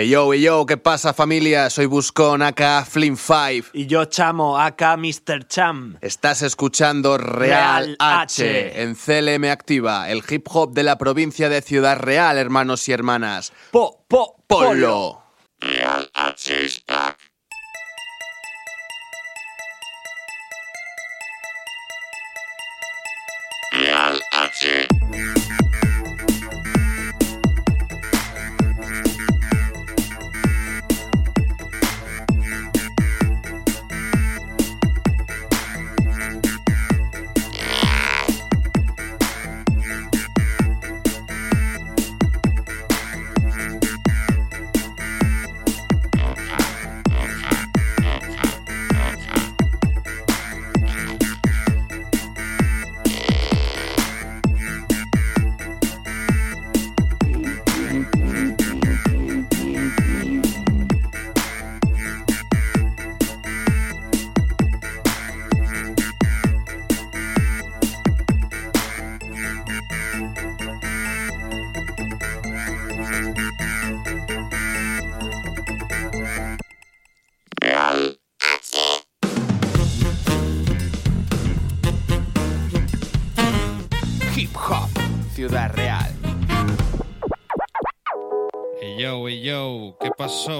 Hey yo, hey yo, ¿qué pasa familia? Soy Buscón, acá Flynn5. Y yo chamo, acá Mr. Cham. Estás escuchando Real, Real H, H. en CLM Activa, el hip hop de la provincia de Ciudad Real, hermanos y hermanas. Po, po, polo. Polo. Real H is back. Real H.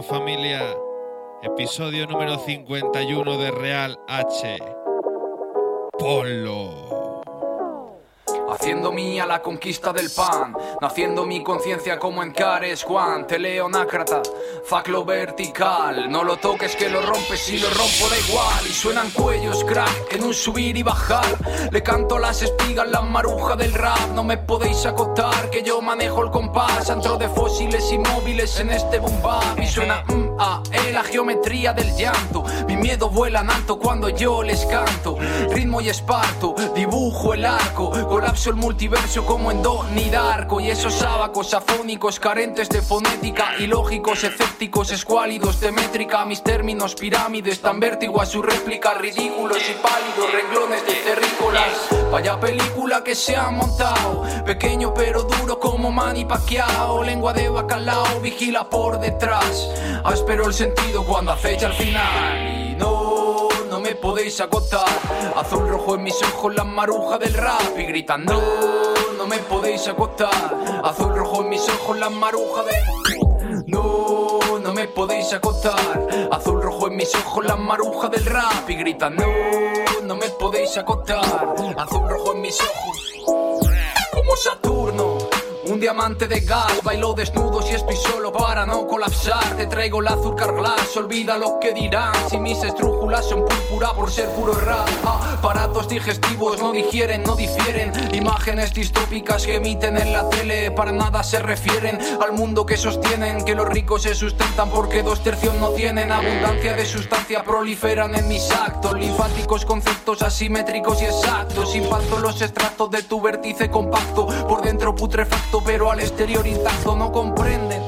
familia? Episodio número 51 de Real H. Polo. Haciendo mía la conquista del pan, naciendo mi conciencia como en Cares Juan, teleonácrata, faclo vertical, no lo toques que lo rompes y lo rompo da igual, y suenan cuellos crack en un subir y bajar, le canto las espigas la maruja del rap, no me podéis acotar que yo manejo el compás, antro de fósiles inmóviles en este boom bap, y suena mm, ah, la geometría del llanto, mi miedo vuela en alto cuando yo les canto, ritmo y esparto, dibujo el arco, colapso el multiverso como en Donnie Darko y esos sábacos afónicos carentes de fonética ilógicos, escépticos, escuálidos de métrica, mis términos pirámides tan vértigo a su réplica, ridículos y pálidos renglones de terrícolas. Vaya película que se ha montado, pequeño pero duro como Manny Pacquiao, lengua de bacalao, vigila por detrás, áspero el sentido cuando acecha al final. Y no no me podéis agotar. Azul rojo en mis ojos, la maruja del rap. Y gritan no, no me podéis agotar. Azul rojo en mis ojos, la maruja del no me podéis acotar. Azul rojo en mis ojos, la maruja del rap y gritan no, no me podéis acotar. Azul rojo en mis ojos, como Saturno. Un diamante de gas, bailo desnudo si estoy solo para no colapsar. Te traigo la azúcar glass, olvida lo que dirán. Si mis estrújulas son púrpura por ser puro rap. Ah, aparatos digestivos no digieren, no difieren. Imágenes distópicas que emiten en la tele para nada se refieren al mundo que sostienen. Que los ricos se sustentan porque dos tercios no tienen. Abundancia de sustancia proliferan en mis actos. Linfáticos conceptos asimétricos y exactos. Impacto los extractos de tu vértice compacto. Por dentro putrefacto, pero al exterior intacto no comprenden.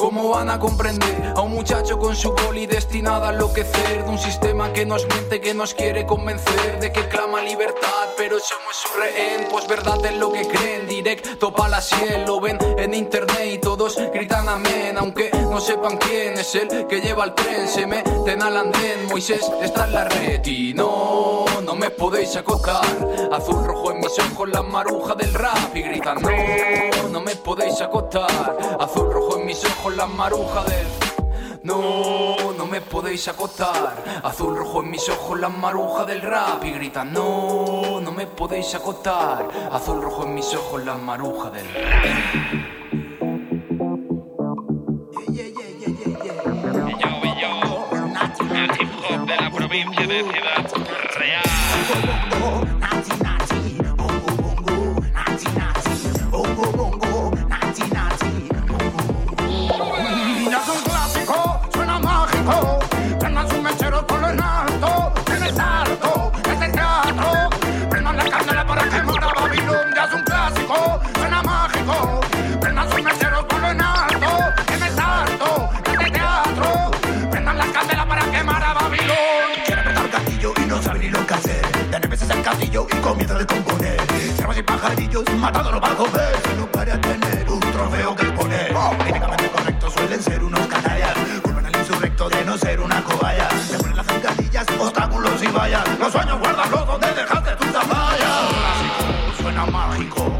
¿Cómo van a comprender a un muchacho con su poli destinada a enloquecer de un sistema que nos miente, que nos quiere convencer de que clama libertad, pero somos su rehén? Pues verdad es lo que creen, directo para la cielo, lo ven en internet y todos gritan amén, aunque no sepan quién es el que lleva el tren, se meten al andén, Moisés está en la red y no, no me podéis acotar, azul rojo en mis ojos, la maruja del rap y gritan no, no me podéis acotar, azul rojo mis ojos, la maruja del... No, no me podéis acotar. Azul rojo en mis ojos, la maruja del rap. Y gritan, no, no me podéis acotar. Azul rojo en mis ojos, la maruja del rap. De la provincia de Ciudad partidos, matando los bancos de sino para tener un trofeo que poner oh. Políticamente correctos suelen ser unos canallas, culpan al insurrecto de no ser una cobaya. Se ponen las zancadillas, obstáculos y vallas, los sueños guárdalos donde dejaste tus zapatas. Suena mágico,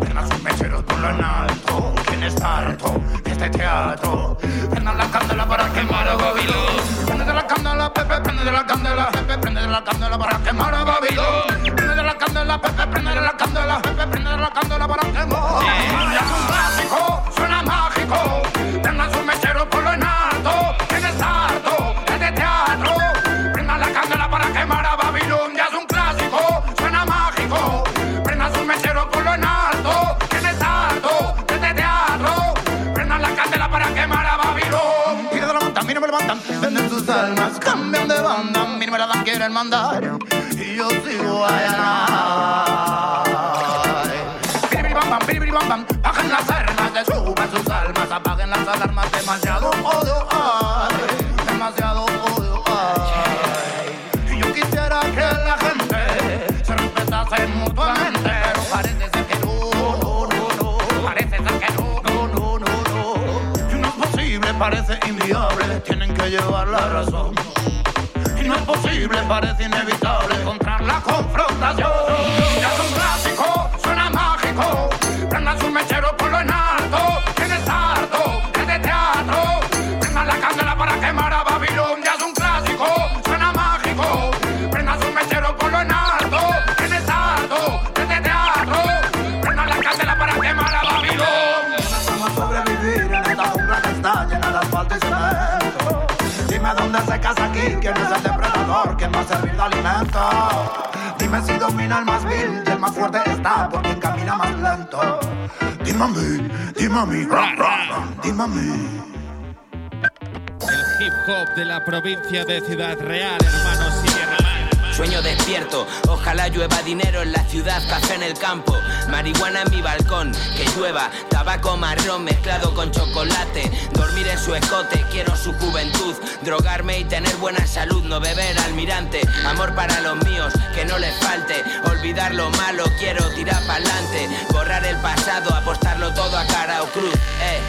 Verán sus mecheros por lo alto, quien está harto de este teatro. Prendan las candelas para quemar a Babilón. Prende de la candela, Pepe, prende de la candela, Pepe, prende de la candela para quemar a Babilón. Candela, Pepe, prende de la candela, Pepe, prende de la candela para quemar. Ya es un clásico, suena mágico. Prendan su mechero por lo en alto. En el sarto, es de teatro. Prendan la candela para quemar a Babilón. Ya es un clásico, suena mágico. Prendan su mechero por lo en alto. En el sarto, es de teatro. Prendan la candela para quemar a Babilón. Y de la levantan, mira me levantan. Venden sus almas, cambian de banda. Mira me la dan, quieren mandar. Llevar la razón. Y no es posible, parece inevitable encontrar la confrontación. El más vil y el más fuerte está por quien camina más lento. Dime a mí, dime a mí, ra, ra, ra, dime a mí. El hip hop de la provincia de Ciudad Real, hermanos Sierra. Sueño despierto, ojalá llueva dinero en la ciudad, café en el campo, marihuana en mi balcón, que llueva, tabaco marrón mezclado con chocolate, dormir en su escote, quiero su juventud, drogarme y tener buena salud, no beber almirante, amor para los míos, que no les falte, olvidar lo malo, quiero tirar pa'lante, borrar el pasado, apostarlo todo a cara o cruz, eh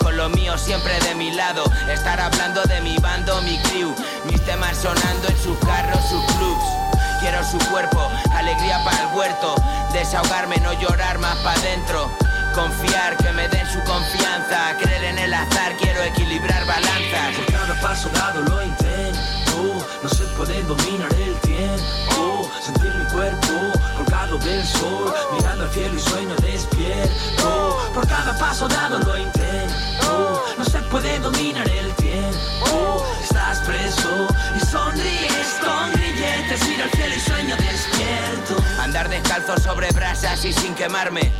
con lo mío siempre de mi lado. Estar hablando de mi bando, mi crew. Mis temas sonando en sus carros, sus clubs. Quiero su cuerpo, alegría para el huerto. Desahogarme, no llorar más para adentro. Confiar, que me den su confianza. Creer en el azar, quiero equilibrar balanzas. Por cada paso dado lo intento, no se puede dominar el tiempo. Sentir mi cuerpo colgado del sol, mirando al cielo y sueño despierto. Por cada paso dado lo intento, no se puede dominar el tiempo. Estás preso y sonríes con grilletes, mira al cielo y sueño despierto. Andar descalzo sobre brasas y sin quemarme.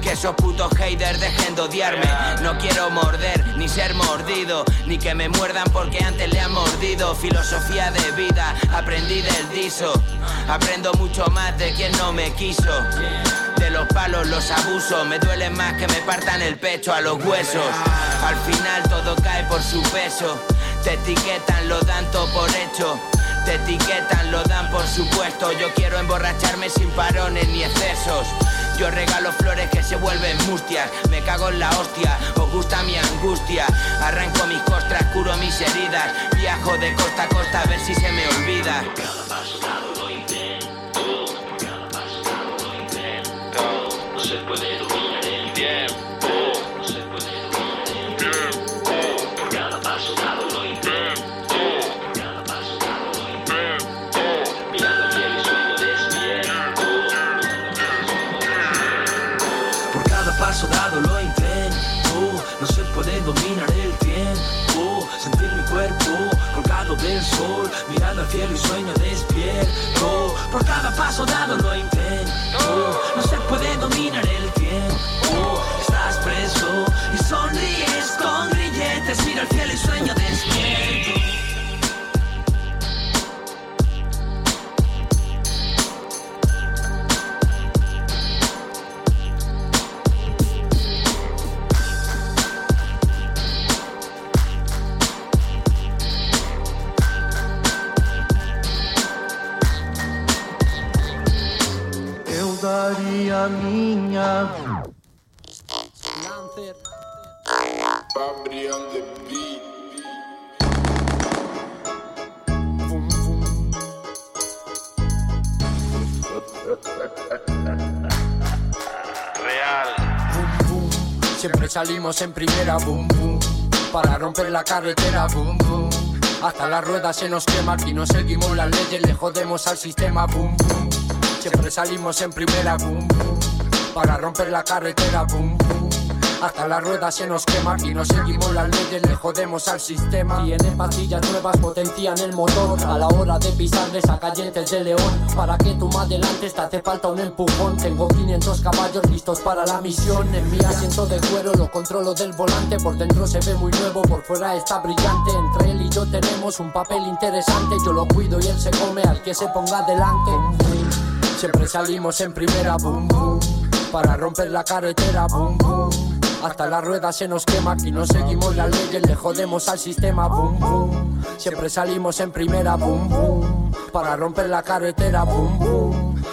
Que esos putos haters dejen de odiarme. No quiero morder, ni ser mordido, ni que me muerdan porque antes le han mordido. Filosofía de vida, aprendí del diso. Aprendo mucho más de quien no me quiso. De los palos los abusos, me duelen más que me partan el pecho a los huesos. Al final todo cae por su peso. Te etiquetan, lo dan todo por hecho. Te etiquetan, lo dan por supuesto. Yo quiero emborracharme sin parones ni excesos. Yo regalo flores que se vuelven mustias. Me cago en la hostia, os gusta mi angustia. Arranco mis costras, curo mis heridas. Viajo de costa a costa a ver si se me olvida. Cada paso dado lo intento, no se puede dominar el tiempo. Sentir mi cuerpo colgado del sol, mirando al cielo y sueño despierto. Por cada paso dado lo intento, no se puede dominar el tiempo. Estás preso y sonríes con grilletes, mira al cielo y sueño despierto. En primera, boom, boom. para romper la carretera, boom, boom. Hasta la rueda se nos quema, aquí no seguimos las leyes, le jodemos al sistema, boom, boom. Siempre salimos en primera, boom, boom. Para romper la carretera, boom. Hasta la rueda se nos quema, aquí no seguimos las leyes, le jodemos al sistema. Tiene pastillas nuevas, potencian el motor. A la hora de pisarle saca dientes de león. Para que tú más adelante te hace falta un empujón. Tengo 500 caballos listos para la misión. En mi asiento de cuero lo controlo del volante. Por dentro se ve muy nuevo, por fuera está brillante. Entre él y yo tenemos un papel interesante. Yo lo cuido y él se come al que se ponga delante. Siempre salimos en primera, boom, boom. Para romper la carretera, boom, boom. Hasta la rueda se nos quema, aquí no seguimos las leyes, le jodemos al sistema, boom, boom. Siempre salimos en primera, boom, boom. Para romper la carretera, boom, boom.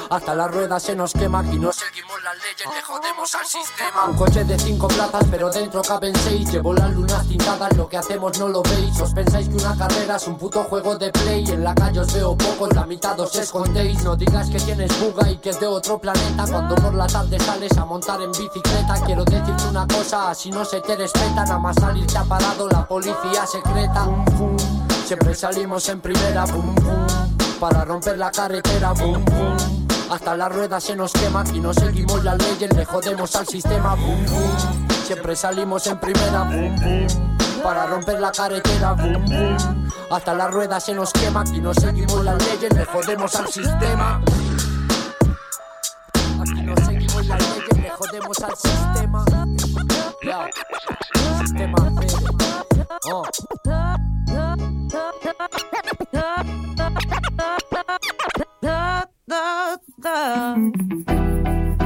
Hasta la rueda se nos quema, aquí no seguimos las leyes, le jodemos al sistema. Un coche de cinco plazas, pero dentro caben seis. Llevo las lunas tintadas, lo que hacemos no lo veis. Os pensáis que una carrera es un puto juego de play. En la calle os veo pocos, la mitad os escondéis. No digas que tienes buga y que es de otro planeta. Cuando por la tarde sales a montar en bicicleta, quiero decirte una cosa, si no se te respeta, nada más salir te ha parado la policía secreta. Boom, boom. Siempre salimos en primera, boom, boom. Para romper la carretera, boom, boom. Hasta la rueda se nos quema y no seguimos las leyes, le jodemos al sistema, boom, boom. Siempre salimos en primera, boom, boom. Para romper la carretera, boom, boom. Hasta la rueda se nos quema y no seguimos las leyes, le jodemos al sistema. Aquí no seguimos las leyes, le jodemos al sistema. Ya. Sistema. Oh. So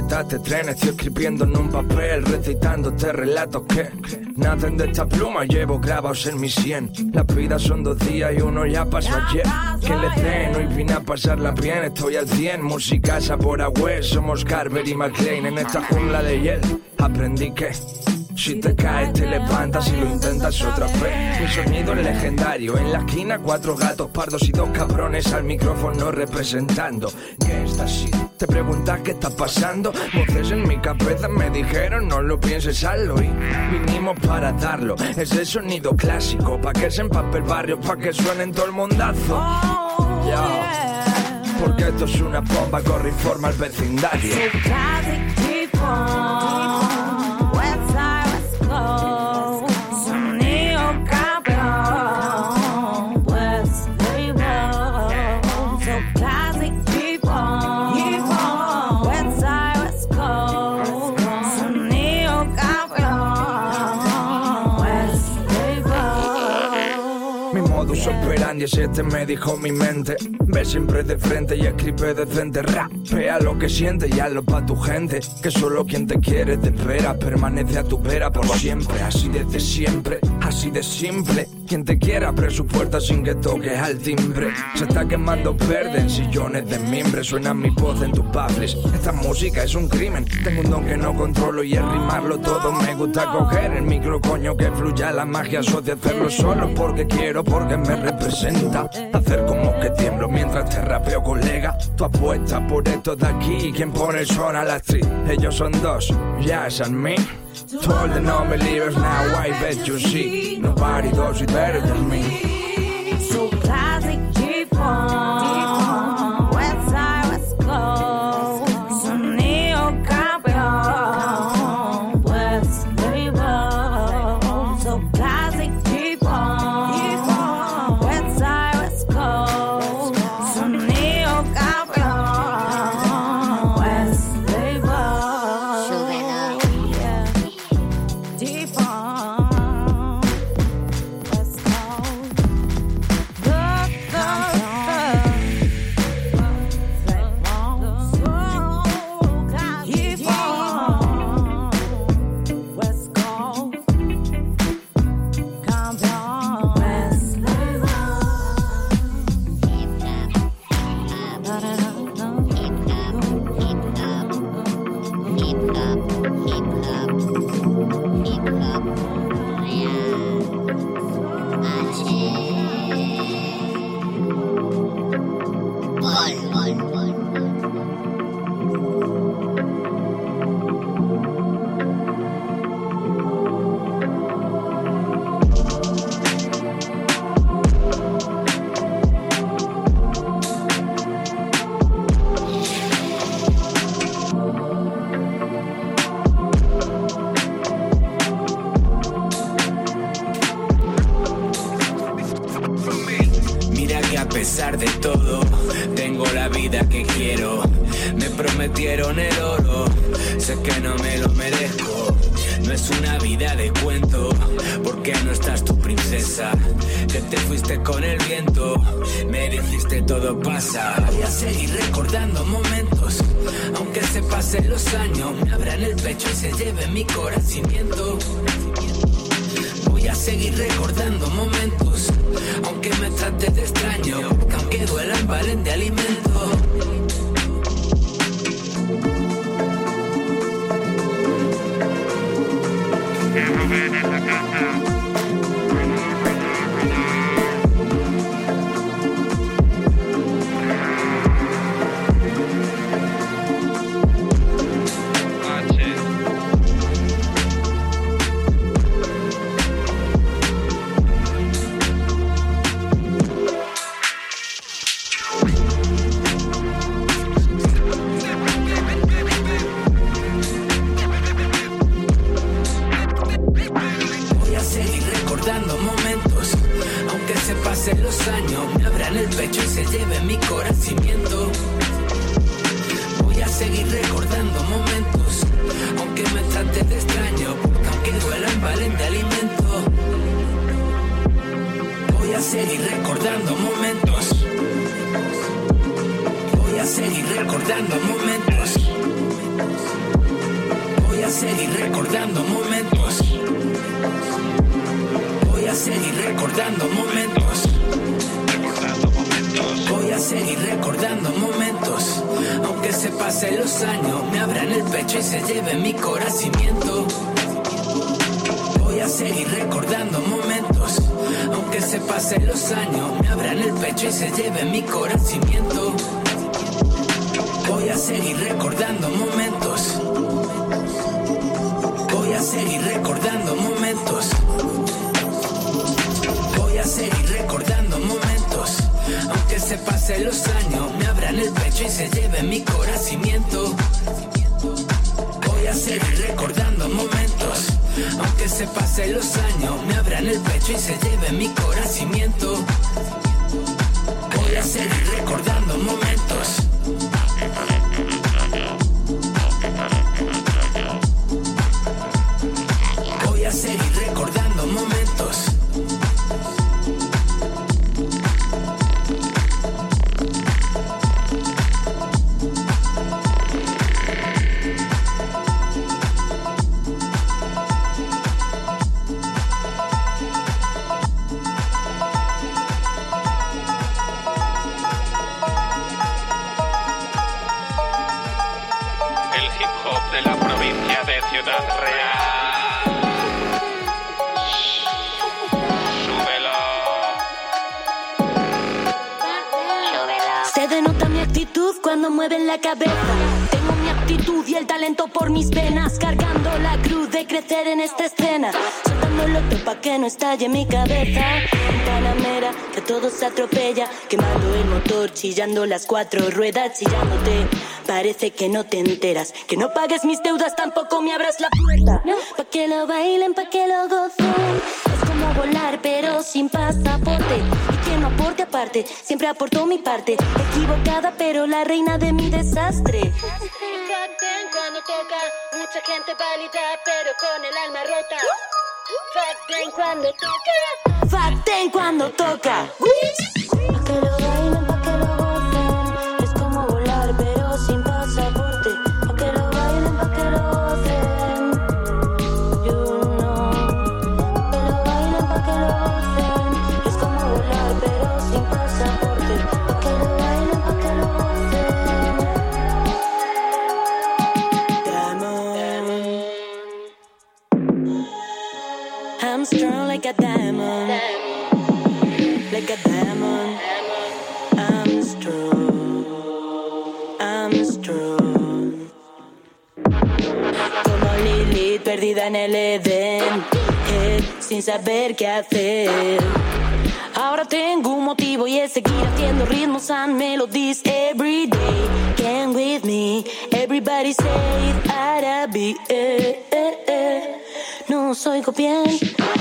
ven y súbete a este tren. Estoy escribiendo en un papel, recitándote relatos que nacen de esta pluma. Llevo grabados en mi sien. Las vidas son dos días y uno ya pasó ayer. Que le den, hoy vine a pasarla bien. Estoy al 100, música por agüe. Somos Carver y McLean en esta jungla de hiel. Aprendí que. Si te caes, te levantas y lo intentas otra vez. Mi sonido es legendario. En la esquina, cuatro gatos pardos y dos cabrones al micrófono representando. ¿Qué está así? Te preguntas qué está pasando. Voces en mi cabeza me dijeron no lo pienses, hazlo. Y vinimos para darlo. Es el sonido clásico. Pa' que se empape el barrio, pa' que suene en todo el mundazo. Ya. Porque esto es una bomba, corre y forma el vecindario. 17 me dijo mi mente Ve siempre de frente y escribe decente Rapea lo que sientes y hazlo pa' tu gente Que solo quien te quiere te espera Permanece a tu vera por siempre Así desde siempre, así de simple Quien te quiera abre su puerta sin que toques al timbre Se está quemando verde en sillones de mimbre Suena mi voz en tus baffles Esta música es un crimen Tengo un don que no controlo y arrimarlo todo Me gusta coger el micro coño que fluya la magia Soy de hacerlo solo porque quiero, porque me representa Hacer como que tiemblo mientras te rapeo, colega. Tu apuesta por esto de aquí. Quien pone el a la actriz. Ellos son dos, Jazz and me. To all the non-believers now, I bet you see. Nobody does it better than me. Pasen los años. Me abran el pecho y se lleve mi conocimiento. Voy a seguir recordando momentos, aunque me trate de extraño, porque aunque duelan valen de alimento. Pasen los años, me abran el pecho y se lleve mi conocimiento. Voy a seguir recordando momentos. Aunque se pasen los años, me abran el pecho y se lleve mi conocimiento. Voy a seguir recordando momentos. En esta escena. Soltando loto pa' que no estalle mi cabeza. En Panamera, que todo se atropella, quemando el motor, chillando las cuatro ruedas, chillándote. Parece que no te enteras, que no pagues mis deudas, tampoco me abras la puerta. Pa' que lo bailen, pa' que lo gocen. Es como volar, pero sin pasaporte. Y quien no aporte aparte, siempre aportó mi parte. Equivocada, pero la reina de mi desastre. Cuando toca, mucha gente válida, pero con el alma rota. Facten cuando toca. Facten cuando toca. Sin saber qué hacer. Ahora tengo un motivo y es seguir haciendo ritmos and melodies every day. Can with me, everybody say Arabi. Eh, eh, eh. No soy bien,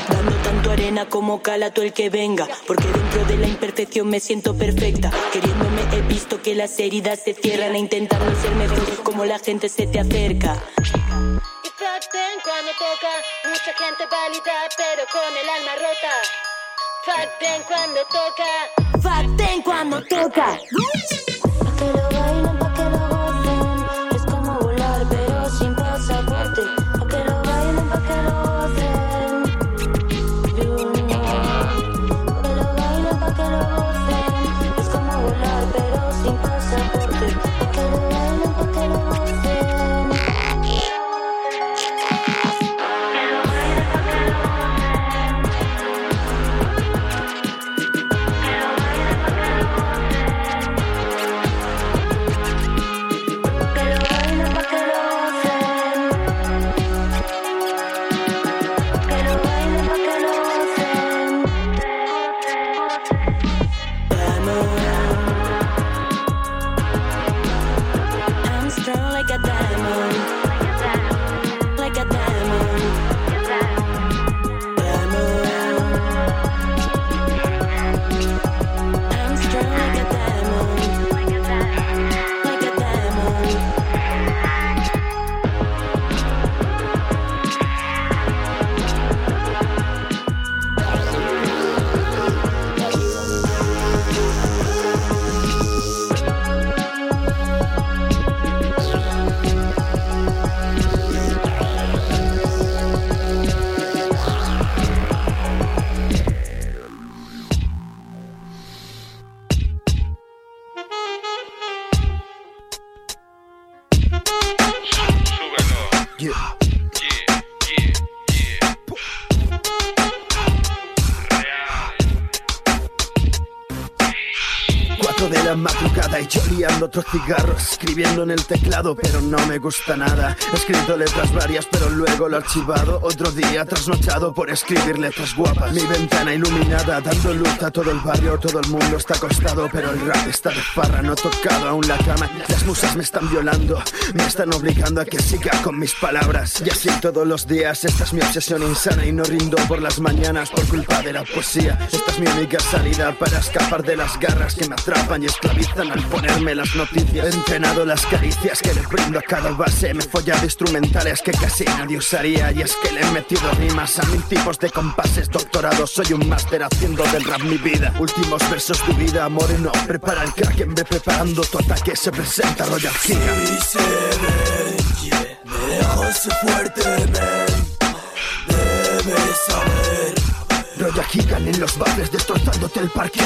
dando tanto arena como calato el que venga. Porque dentro de la imperfección me siento perfecta. Queriéndome he visto que las heridas se cierran e intentando ser mejor como la gente se te acerca. Facten cuando toca, mucha gente válida, pero con el alma rota. Facten cuando toca. Facten cuando toca. Cigarro Escribiendo en el teclado pero gusta nada. He escrito letras varias pero luego lo he archivado. Otro día trasnochado por escribir letras guapas. Mi ventana iluminada dando luz a todo el barrio. Todo el mundo está acostado pero el rap está de farra. No tocado aún la cama. Las musas me están violando. Me están obligando a que siga con mis palabras. Y así todos los días Esta es mi obsesión insana. Y no rindo por las mañanas Por culpa de la poesía. Esta es mi única salida para escapar de las garras que me atrapan y esclavizan al ponerme las noticias. He entrenado las caricias que le brindo a cada base. Me he follado instrumentales que casi nadie usaría. Y es que le he metido rimas a mil tipos de compases. Doctorado, soy un máster haciendo del rap mi vida. Últimos versos de vida, moreno. Prepara el kraken, ve preparando tu ataque. Se presenta Royal Giga. Me dejaste fuerte, man. Debes saber. Royal Gigan en los bares destrozándote el parque.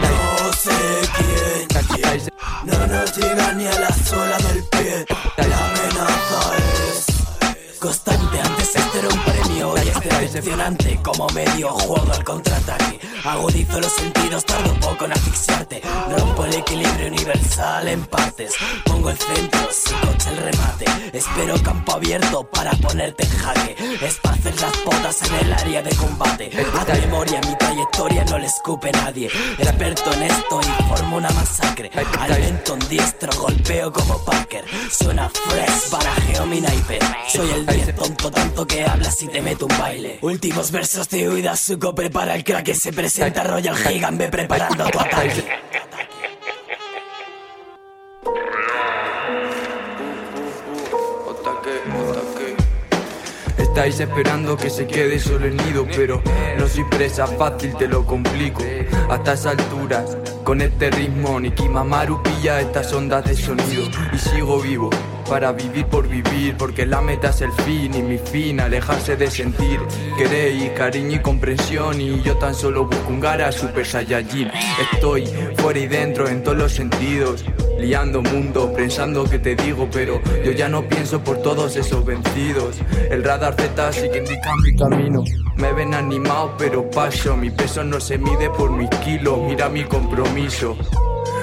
No sé quién. No nos llega ni a la sola del pie. La amenaza es constante. Antes este era un premio y es decepcionante. Como medio juego al contraataque. Agudizo los sentidos, tardo poco en asfixiarte. Rompo el equilibrio universal en partes. Pongo el centro, sin coche el remate. Espero campo abierto para ponerte en jaque. Esparces las potas en el área de combate. Haz memoria, mi trayectoria no le escupe nadie. Experto en esto y formo una masacre. Alimento un diestro, golpeo como Parker. Suena fresh, barajeo mi naipe. Soy el 10 tonto, tanto que hablas y te meto un baile. Últimos versos de huida, suco prepara el crack que se presenta Royal Gigan, ve preparando tu ataque. Estáis esperando que se quede solo el nido, pero no soy presa fácil, te lo complico. Hasta esa altura, con este ritmo, Niki Mamaru pilla estas ondas de sonido y sigo vivo. Para vivir por vivir, porque la meta es el fin y mi fin, alejarse de sentir. Queréis cariño y comprensión, y yo tan solo busco un gara super saiyajin. Estoy fuera y dentro en todos los sentidos. liando mundo, pensando que te digo, pero yo ya no pienso por todos esos vencidos. El radar Z sí que indica mi camino. Me ven animado, pero paso. Mi peso no se mide por mis kilos, mira mi compromiso.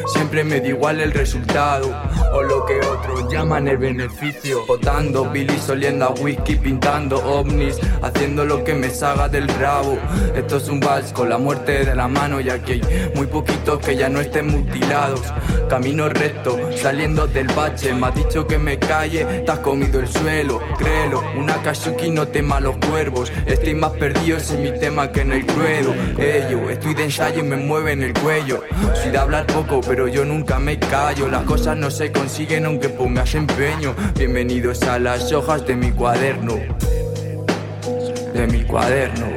Siempre me da igual el resultado o lo que otros llaman el beneficio. Votando, Billy oliendo a whisky, pintando ovnis, haciendo lo que me salga del rabo. Esto es un vals con la muerte de la mano, ya que hay muy poquitos que ya no estén mutilados. Camino recto, saliendo del bache. Me ha dicho que me calle, te has comido el suelo. Créelo, una Kazuki no tema a los cuervos. Estoy más perdido en mi tema que en el ruedo. Ello, estoy de ensayo y me mueve en el cuello. Soy de hablar poco, pero yo nunca me callo. Las cosas no se consiguen aunque pongas empeño. Bienvenidos a las hojas de mi cuaderno. De mi cuaderno.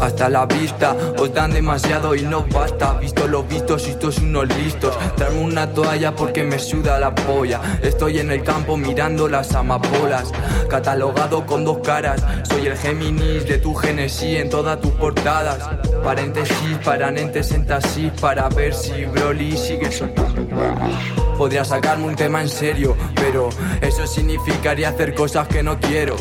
Hasta la vista, os dan demasiado y no basta. Visto los vistos y estos unos listos. Darme una toalla porque me suda la polla. Estoy en el campo mirando las amapolas. Catalogado con dos caras. Soy el Géminis de tu Genesis en todas tus portadas. Paréntesis, paranentes en taxis para ver si Broly sigue soltando. Podría sacarme un tema en serio, pero eso significaría hacer cosas que no quiero.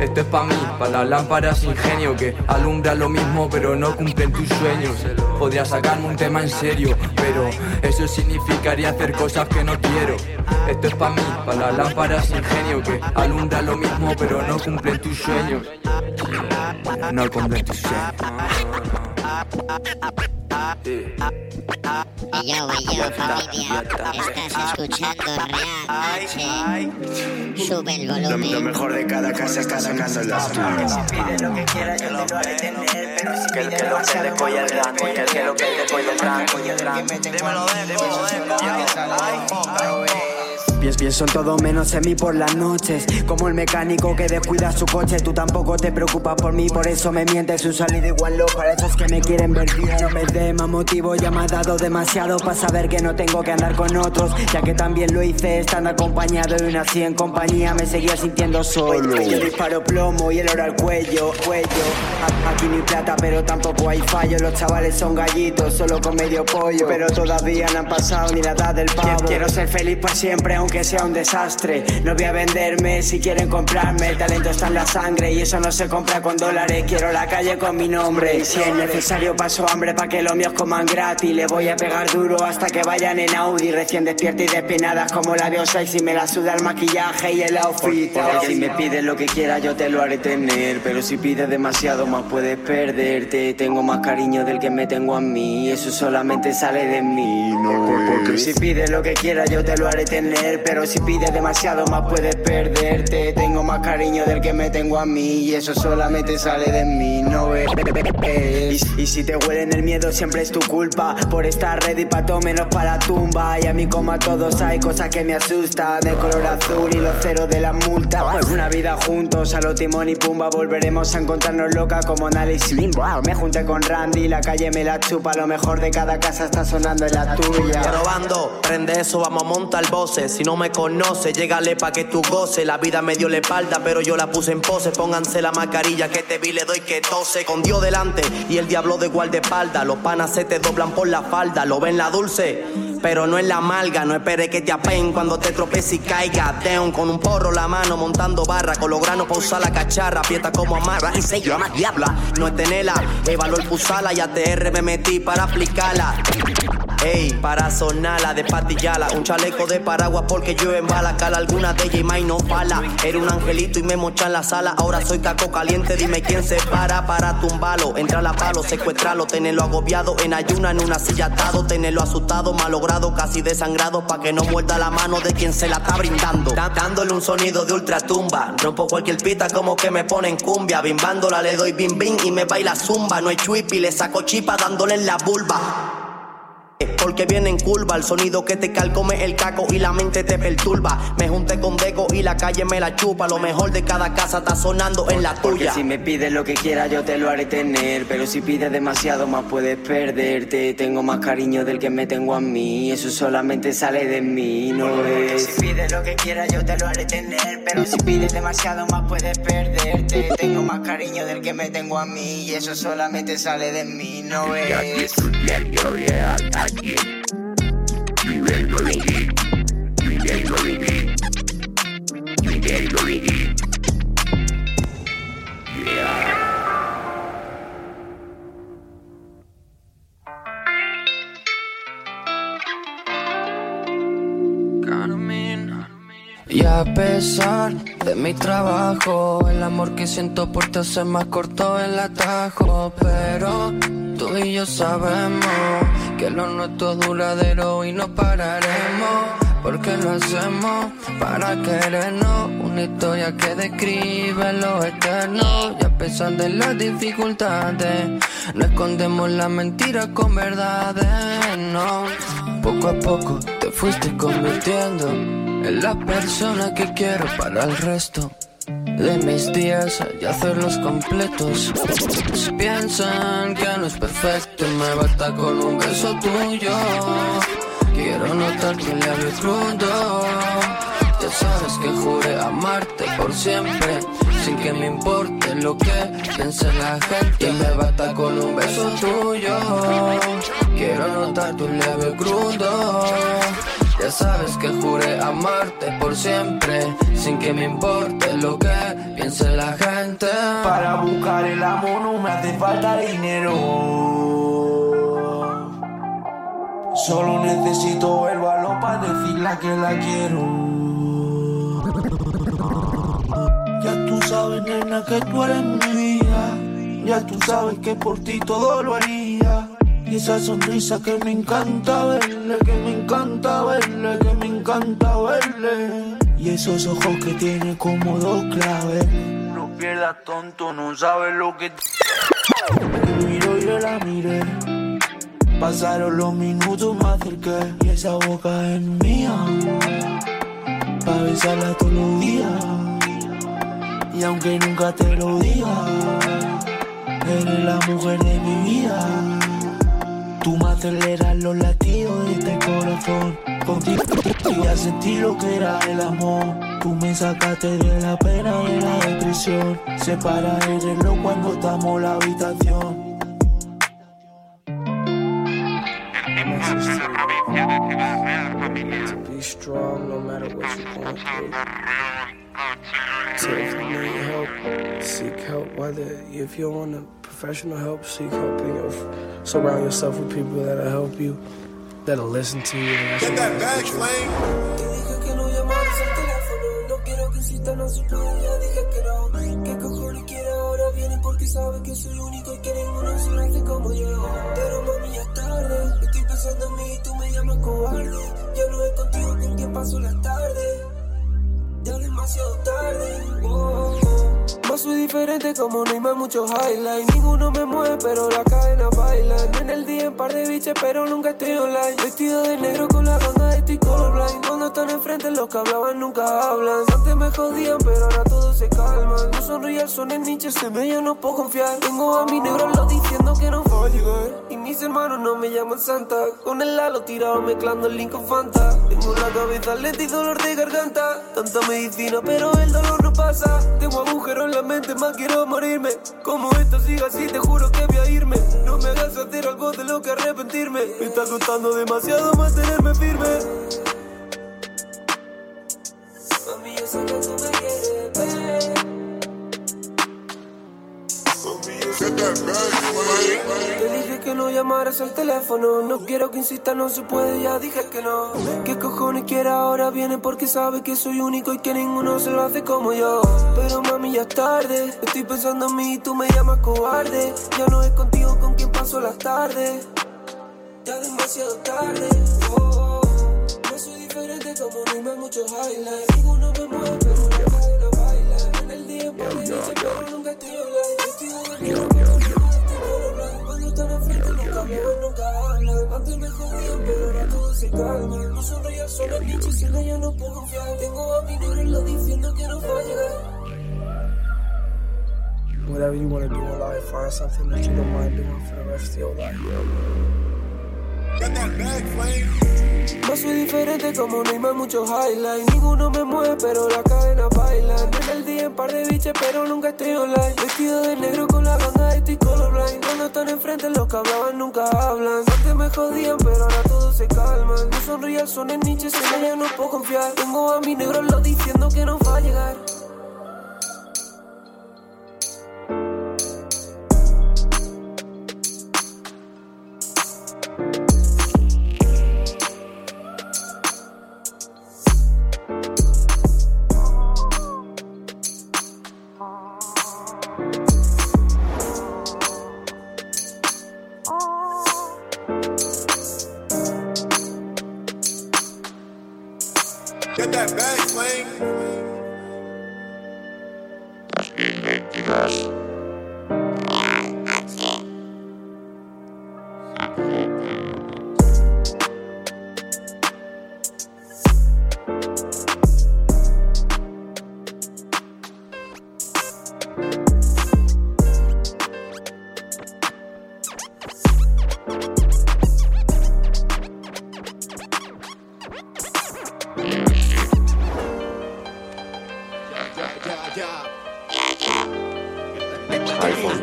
Esto es para mí, para las lámparas ingenio que alumbra lo mismo pero no cumplen tus sueños. Podría sacarme un tema en serio, pero eso significaría hacer cosas que no quiero. Esto es para mí, para las lámparas ingenio que alumbra lo mismo pero no cumplen tus sueños. No cumplen tus sueños. Yo, yo, familia, estás escuchando Real H. Sube el Lo, volumen. lo mejor de cada casa está sonando en las tuyas. Pide lo que quiera, yo te lo haré tener. Pero si que el que lo que te coge el gran, que el que lo que te coge el gran, coge el gran. Dímelo, Pienso, en todo menos en mí por las noches. Como el mecánico que descuida su coche. Tú tampoco te preocupas por mí, por eso me mientes. Un salido igual lo para esos que me quieren ver. Bien No me dé más motivo, ya me has dado demasiado Para saber que no tengo que andar con otros. Ya que también lo hice estando acompañado Y aún así en compañía me seguía sintiendo solo. Yo disparo plomo y el oro al cuello, cuello. Aquí ni plata pero tampoco hay fallo. Los chavales son gallitos, solo con medio pollo. Pero todavía no han pasado ni la edad del pavo. Quiero ser feliz para siempre aunque sea un desastre. No voy a venderme si quieren comprarme El talento está en la sangre. Y eso no se compra con dólares Quiero la calle con mi nombre. Y si es necesario paso hambre para que los míos coman gratis. Le voy a pegar duro hasta que vayan en Audi. Recién despierta y despinadas como la veo sexy Me la suda el maquillaje y el outfit. Porque si me pides lo que quieras yo te lo haré tener. Pero si pides demasiado más puedes perderte. Tengo más cariño del que me tengo a mí. Eso solamente sale de mí no Porque si pides lo que quieras yo te lo haré tener Pero si pides demasiado más puedes perderte. Tengo más cariño del que me tengo a mí Y eso solamente sale de mí no ves y, y si te huelen el miedo siempre es tu culpa. Por estar ready pa' todo menos para la tumba. Y a mí como a todos hay cosas que me asustan. De color azul y los ceros de la multa. Una vida juntos a lo timón y pumba. Volveremos a encontrarnos loca como análisis Me junté con Randy, la calle me la chupa. Lo mejor de cada casa está sonando en la tuya. Probando, prende eso, vamos a montar voces. Si no me conoce, llégale pa' que tú goces. La vida me dio la espalda, pero yo la puse en pose. Pónganse la mascarilla que te vi, le doy que tose. Con Dios delante y el diablo de guardaespaldas. Los panas se te doblan por la falda, lo ven la dulce. Pero no en la amarga, no espere que te apen cuando te tropeces y caiga down Con un porro la mano montando barra, con los granos pa' usar la cacharra, fiesta como amarra y se llama diabla. No es tenela, evaluó el pusala y ATR me metí para aplicarla. Ey, para sonarla de patillala Un chaleco de paraguas porque yo en bala. Cala alguna de ella y no fala Era un angelito y me mocha en la sala. Ahora soy caco caliente, dime quién se para Para tumbarlo, entra a palo, secuestrarlo Tenerlo agobiado. En ayuna en una silla atado Tenerlo asustado, malogrado, casi desangrado Pa' que no muerda la mano de quien se la está brindando. Da- Dándole un sonido de ultratumba. Rompo cualquier pita como que me pone en cumbia. Bimbándola le doy bim bim y me baila zumba. No hay chuipi, le saco chipa dándole en la vulva it. Porque que viene en curva. El sonido que te calcome el caco y la mente te perturba. Me junté con Deco y la calle me la chupa. Lo mejor de cada casa está sonando en la Porque tuya. si me pides lo que quiera yo te lo haré tener. Pero si pides demasiado más puedes perderte. Tengo más cariño del que me tengo a mí. Eso solamente sale de mí, no Porque es si pides lo que quiera yo te lo haré tener. Pero si pides demasiado más puedes perderte. Tengo más cariño del que me tengo a mí. Y eso solamente sale de mí, no es get your repeat. You get your repeat. You get your repeat. A pesar de mi trabajo, el amor que siento por ti hace más corto el atajo. Pero tú y yo sabemos que lo nuestro es duradero y no pararemos. Porque lo hacemos para querernos, una historia que describe lo eterno. Y a pesar de las dificultades, no escondemos la mentira con verdades, no. Poco a poco te fuiste convirtiendo en la persona que quiero para el resto de mis días y hacerlos completos. Piensan que no es perfecto me basta con un beso tuyo. Quiero notar tu labio crudo. Ya sabes que juré amarte por siempre, sin que me importe lo que piense la gente. Y me basta con un beso tuyo. Quiero notar tu labio crudo. Ya sabes que juré amarte por siempre, sin que me importe lo que piense la gente. Para buscar el amor no me hace falta dinero. Solo necesito el valor para decirle que la quiero. Ya tú sabes, nena, que tú eres mi vida. Ya tú sabes que por ti todo lo haría. Y esa sonrisa que me encanta verle, que me encanta verle, que me encanta verle. Y esos ojos que tiene como dos claves. No pierdas tonto, no sabes lo que. Te miro y yo la miré. Pasaron los minutos, me acerqué. Y esa boca es mía. Pa' besarla todos los días. Y aunque nunca te lo diga, eres la mujer de mi vida. Tú me aceleras los latidos de este corazón. Contigo ya sentí lo que era el amor. Tú me sacaste de la pena, de la depresión. Separa el reloj cuando estamos la habitación. Be no matter what you're going through. So if you need help, seek help. Whether if you want a professional help, seek help. And you'll surround yourself with people that'll help you, that'll listen to you. And Get that bag, Dije que no llamaras al teléfono, no quiero que insistas, no supe, ya dije que no. ¿Qué cojones quiere ahora? Viene porque sabe que soy único y que ninguno se hace como yo. Pero mami, ya es tarde, estoy pensando en mí y tú me llamas cobarde. Ya no es contigo con quien paso las tardes, ya demasiado tarde. Oh, Más soy diferente como no hay más muchos highlights. Ninguno me mueve, pero la cadena baila. En el día en par de biches, pero nunca estoy online. Vestido de negro con la banda de colorblind. Cuando están enfrente, los que hablaban nunca hablan. Antes me jodían, pero ahora todo se calma. No sonríe, son en nicho, se ve, yo no puedo confiar. Tengo a mi negro lado diciendo que no va a llegar. Y mis hermanos no me llaman Santa. Con el halo tirado mezclando el link con Fanta. Tengo la cabeza lenta y dolor de garganta. Tanta medicina, pero el dolor no pasa. Tengo agujeros en la mente, más quiero morirme. Como esto siga así, te juro que voy a irme. No me hagas hacer algo de lo que arrepentirme. Me está costando demasiado mantenerme firme. Mami, yo sé que tú me quieres ver. Te dije que no llamaras al teléfono. No quiero que insistas, no se puede, ya dije que no. ¿Qué cojones quiere ahora? Viene porque sabe que soy único y que ninguno se lo hace como yo. Pero mami, ya es tarde. Estoy pensando en mí y tú me llamas cobarde. Ya no es contigo con quien paso las tardes. Ya demasiado tarde. Oh, oh. No soy diferente como no hay muchos highlights. Ninguno me mueve, pero la baila. En el día por pero nunca estoy online. Vestido nunca. Antes me pero ahora todo se calma. No solo dicho, sin ella no puedo confiar. Tengo a mi lo diciendo que no. Whatever you want to do in life, find something that you don't mind doing for the rest of your life. No soy diferente como Neymar, muchos highlights. Ninguno me mueve, pero la cadena baila. En el día en par de biches, pero nunca estoy online. Vestido de negro con la banda, estoy colorblind. Cuando están enfrente, los que hablaban nunca hablan. Antes me jodían, pero ahora todo se calman. No sonrías, son en niches, en ella no puedo confiar. Tengo a mi negro lo diciendo que no va a llegar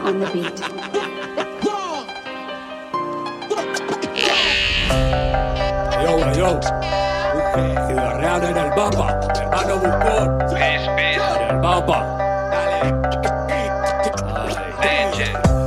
on the beat. Yo, yo. Ciudad Real en el mapa. Hermano Buscón. En el mapa.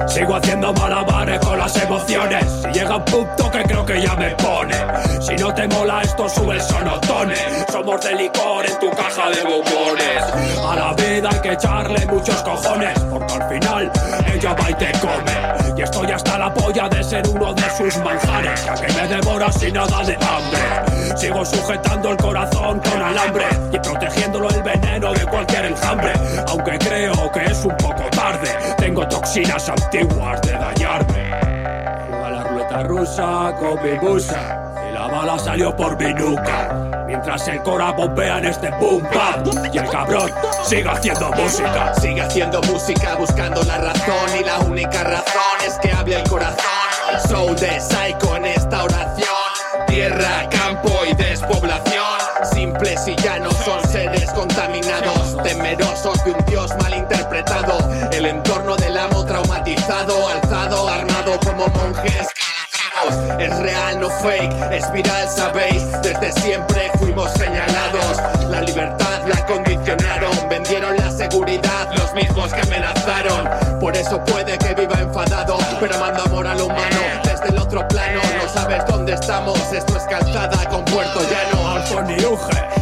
Sigo haciendo malabares con las emociones. Si llega un punto que creo que ya me pone. Si no te mola esto, sube el sonotone. Somos de licor en tu caja de bombones. A la vida hay que echarle muchos cojones. Porque al final ella va y te come. Y estoy hasta la polla de ser uno de sus manjares. Ya que me devora sin nada de hambre. Sigo sujetando el corazón con alambre. Y protegiéndolo el veneno de cualquier enjambre. Aunque creo que es un poco tarde. Tengo toxinas antiguas de dañarme. Juega la ruleta rusa con mi musa. Y la bala salió por mi nuca. Mientras el cora bombea en este boom bap. Y el cabrón sigue haciendo música. Sigue haciendo música buscando la razón y la única razón es que hable el corazón. Soul de psycho en esta oración. Tierra, campo y despoblación. Simples y llanos son seres contaminados, temerosos de un dios malinterpretado. El entorno del amo traumatizado, alzado, armado como monjes. Es real, no fake, es viral, sabéis. Desde siempre fuimos señalados. La libertad la condicionaron, vendieron la seguridad, los mismos que amenazaron. Por eso puede que viva enfadado, pero mando amor a lo humano. Desde el otro plano, no sabes dónde estamos. Esto es calzada con puerto llano.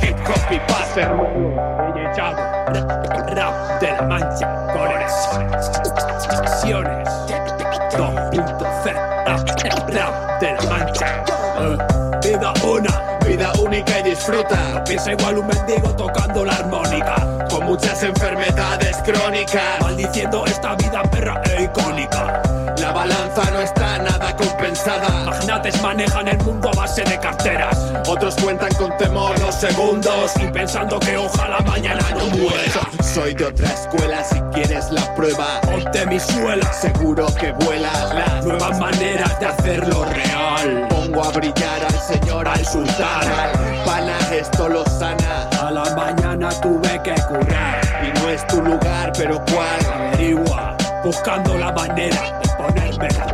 Hip hop y rap, rap de la mancha, conexiones. 2.0, rap, de la mancha. Eh, vida una, Vida única y disfruta. piensa igual un mendigo tocando la armónica. Con muchas enfermedades crónicas. Maldiciendo esta vida perra e icónica. La balanza no está nada compensada. Magnates manejan el mundo a base de carteras. Otros cuentan con temor los segundos. Y pensando que ojalá mañana no muera. Soy de otra escuela, si quieres la prueba. Ponte mi suela. Seguro que vuelas Las nuevas maneras de hacerlo real. Pongo a brillar al señor, al sultán. Pana, esto lo sana. A la mañana tuve que currar. Y no es tu lugar, pero cuál. Averigua, buscando la manera de ponerme las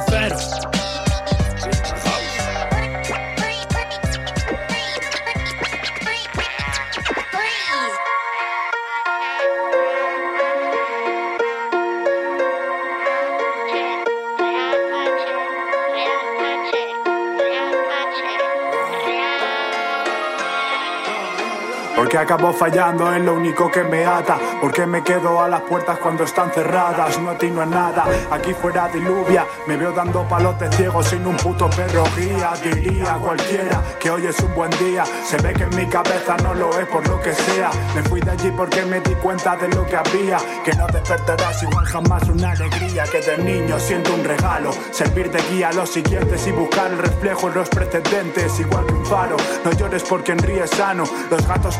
2.0. Porque acabo fallando en lo único que me ata. Porque me quedo a las puertas cuando están cerradas. No atino a nada, aquí fuera diluvia. Me veo dando palotes ciegos sin un puto perro guía. Diría cualquiera que hoy es un buen día. Se ve que en mi cabeza no lo es por lo que sea. Me fui de allí porque me di cuenta de lo que había. Que no despertarás igual jamás una alegría. Que de niño siento un regalo. Servir de guía a los siguientes y buscar el reflejo en los precedentes. Igual que un faro. No llores porque en ríe sano. Los gatos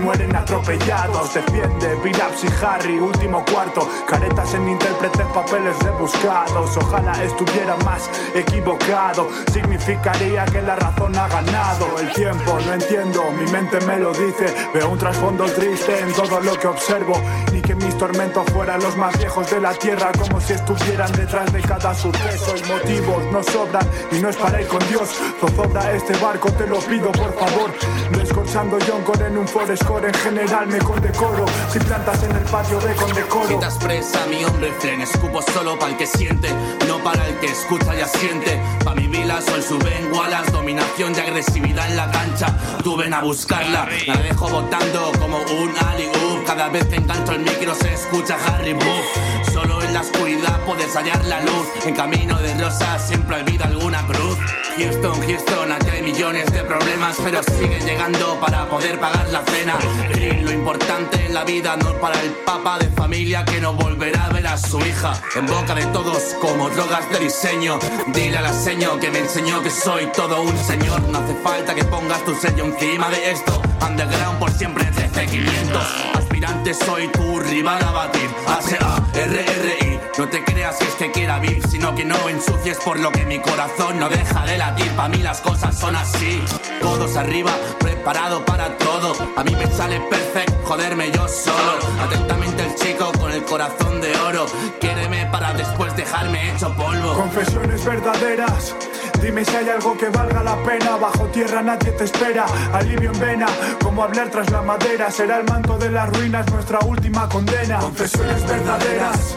mueren atropellados. Defiende Vilaps y Harry, último cuarto. Caretas en intérpretes, papeles rebuscados. Ojalá estuviera más equivocado. Significaría que la razón ha ganado. El tiempo, no entiendo, mi mente me lo dice. Veo un trasfondo triste en todo lo que observo. Ni que mis tormentos fueran los más viejos de la tierra, como si estuvieran detrás de cada suceso. Y motivos no sobran y no es para ir con Dios. Zozobra este barco, te lo pido por favor. Descorchando John con en un forest core en general me condecoro. Si plantas en el patio ve con decoro. Quitas presa, mi hombre fren, escupo solo para el que siente, no para el que escucha y asiente. Pa' mi vila sol suben gualas, dominación y agresividad en la cancha. Tú ven a buscarla, la dejo botando como un ali Cada vez que engancho el micro se escucha Harry Buff. Solo en la oscuridad puedes hallar la luz. En camino de rosas siempre olvida alguna cruz. Houston, Houston, aquí hay millones de problemas, pero siguen llegando para poder pagar la cena. Y lo importante en la vida no para el papa de familia que no volverá a ver a su hija. En boca de todos como drogas de diseño. Dile a la que me enseñó que soy todo un señor. No hace falta que pongas tu sello encima de esto. Underground por siempre 13500. Aspirante soy tu rival a batir. A-C-A-R-R-I. No te creas que es que quiera vivir, sino que no ensucies por lo que mi corazón no deja de latir. Para mí las cosas son así. Todos arriba, preparado para todo. A mí me sale perfecto joderme yo solo. Atentamente el chico con el corazón de oro. Quiéreme para después dejarme hecho polvo. Confesiones verdaderas. Dime si hay algo que valga la pena. Bajo tierra nadie te espera. Alivio en vena, como hablar tras la madera. Será el manto de las ruinas nuestra última condena. Confesiones verdaderas.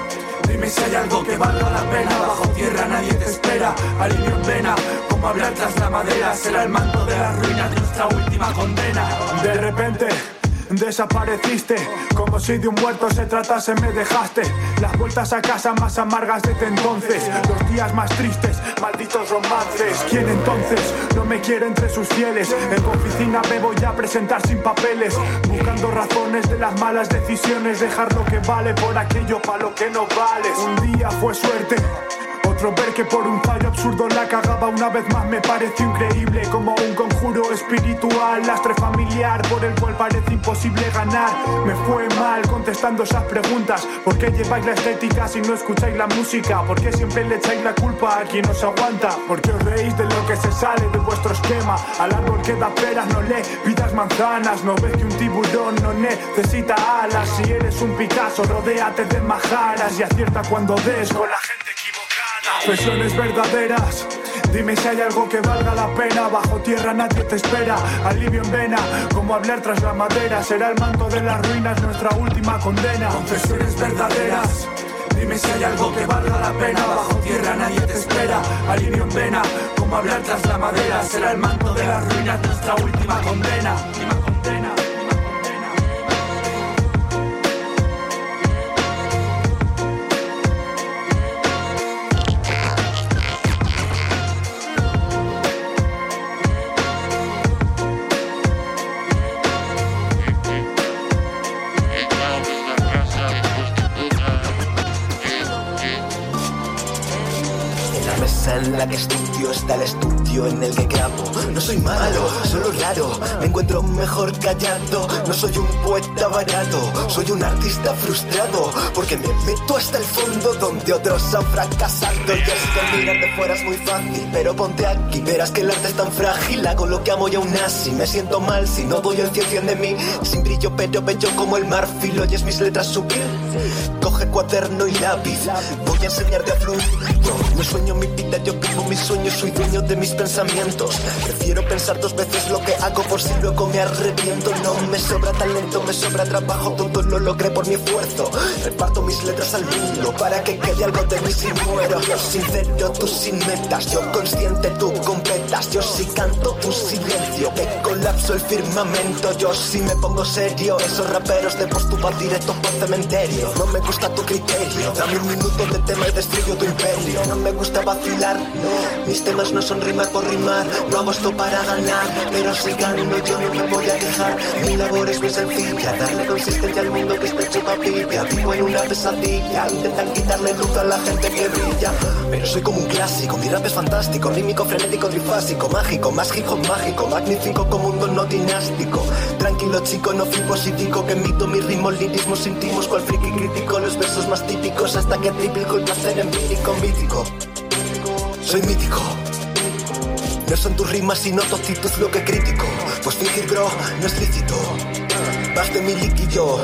Dime si hay algo que valga la pena. Bajo tierra nadie te espera. Alivio en vena, como hablar tras la madera. Será el manto de las ruinas nuestra última condena. De repente. Desapareciste, como si de un muerto se tratase, me dejaste. Las vueltas a casa más amargas desde entonces, los días más tristes, malditos romances. ¿Quién entonces no me quiere entre sus fieles? En tu oficina me voy a presentar sin papeles, buscando razones de las malas decisiones, dejar lo que vale por aquello para lo que no vale. Un día fue suerte. Otro ver que por un fallo absurdo la cagaba una vez más me pareció increíble como un conjuro espiritual, lastre familiar por el cual parece imposible ganar. Me fue mal contestando esas preguntas. ¿Por qué lleváis la estética si no escucháis la música? ¿Por qué siempre le echáis la culpa a quien os aguanta? ¿Por qué os reís de lo que se sale de vuestro esquema? Al árbol que da peras no le pidas manzanas. No ves que un tiburón no necesita alas. Si eres un Picasso, rodéate de majaras y acierta cuando des con la gente Confesiones verdaderas. Dime si hay algo que valga la pena. Bajo tierra nadie te espera. Alivio en vena, como hablar tras la madera. Será el manto de las ruinas nuestra última condena. Confesiones verdaderas. Dime si hay algo que valga la pena. Bajo tierra nadie te espera. Alivio en vena, como hablar tras la madera. Será el manto de las ruinas nuestra. Última condena. En la que estudio está el estudio en el que grabo. No soy malo, solo raro, me encuentro mejor callado. No soy un poeta barato, soy un artista frustrado. Porque me meto hasta el fondo donde otros han fracasado. Y es que mirar de fuera es muy fácil, pero ponte aquí, verás que el arte es tan frágil. Hago lo que amo y aún así me siento mal si no doy el 100 de mí. Sin brillo, pero bello como el marfil, oyes mis letras subir. Coge cuaderno y lápiz, voy a enseñarte a fluir. Yo no sueño mi vida, yo vivo mis sueños, soy dueño de mis pensamientos. Prefiero pensar dos veces lo que hago por si luego me arrepiento. No me sobra talento, me sobra trabajo, todo lo logré por mi esfuerzo. Reparto mis letras al mundo para que quede algo de mí si muero. Yo sincero, tú sin metas, yo consciente, tú completas. Yo sí canto, tu silencio, que colapso el firmamento. Yo sí me pongo serio, esos raperos de postuba directo por cementerio. No me gusta tu criterio, dame un minuto de tema y destruyo tu imperio. No me gusta vacilar, mis temas no son rima por rimar. No esto para ganar, pero si gano yo no me voy a quejar. Mi labor es muy sencilla, darle consistencia al mundo que está hecho papilla. Vivo en una pesadilla, intentan quitarle luz a la gente que brilla. Pero soy como un clásico, mi rap es fantástico, rítmico, frenético, trifásico, mágico, más hijo mágico, magnífico como un don no dinástico. Tranquilo chico, no flipo psíquico, que mito mis ritmos, lirismos íntimos, cual friki crítico, los versos más típicos hasta que triplico el placer empírico, mítico. Soy mítico. No son tus rimas sino tu actitud lo que critico. Pues fingir, bro, no es lícito. Más de mi líquido.